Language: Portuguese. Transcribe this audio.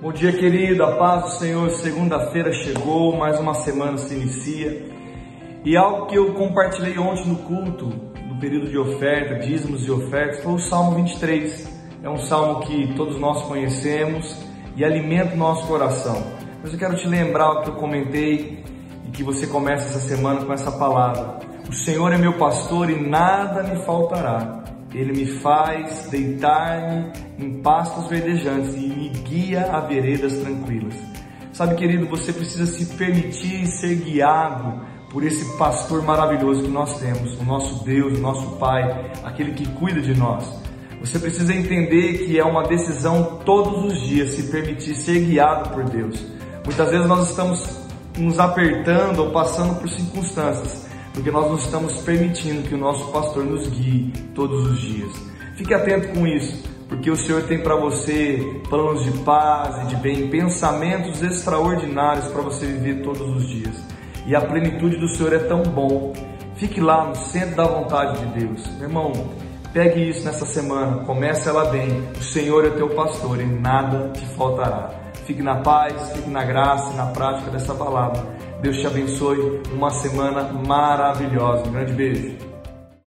Bom dia, querido. A paz do Senhor. Segunda-feira chegou, mais uma semana se inicia. E algo que eu compartilhei ontem no culto, no período de oferta, dízimos e ofertas, foi o Salmo 23. É um salmo que todos nós conhecemos e alimenta o nosso coração. Mas eu quero te lembrar o que eu comentei e que você começa essa semana com essa palavra. O Senhor é meu pastor e nada me faltará. Ele me faz deitar-me em pastos verdejantes e me guia a veredas tranquilas. Sabe, querido, você precisa se permitir ser guiado por esse pastor maravilhoso que nós temos, o nosso Deus, o nosso Pai, aquele que cuida de nós. Você precisa entender que é uma decisão todos os dias se permitir ser guiado por Deus. Muitas vezes nós estamos nos apertando ou passando por circunstâncias porque nós não estamos permitindo que o nosso pastor nos guie todos os dias. Fique atento com isso, porque o Senhor tem para você planos de paz e de bem, pensamentos extraordinários para você viver todos os dias. E a plenitude do Senhor é tão bom. Fique lá no centro da vontade de Deus. Meu irmão, pegue isso nessa semana, comece ela bem. O Senhor é teu pastor e nada te faltará. Fique na paz, fique na graça e na prática dessa palavra. Deus te abençoe. Uma semana maravilhosa. Um grande beijo.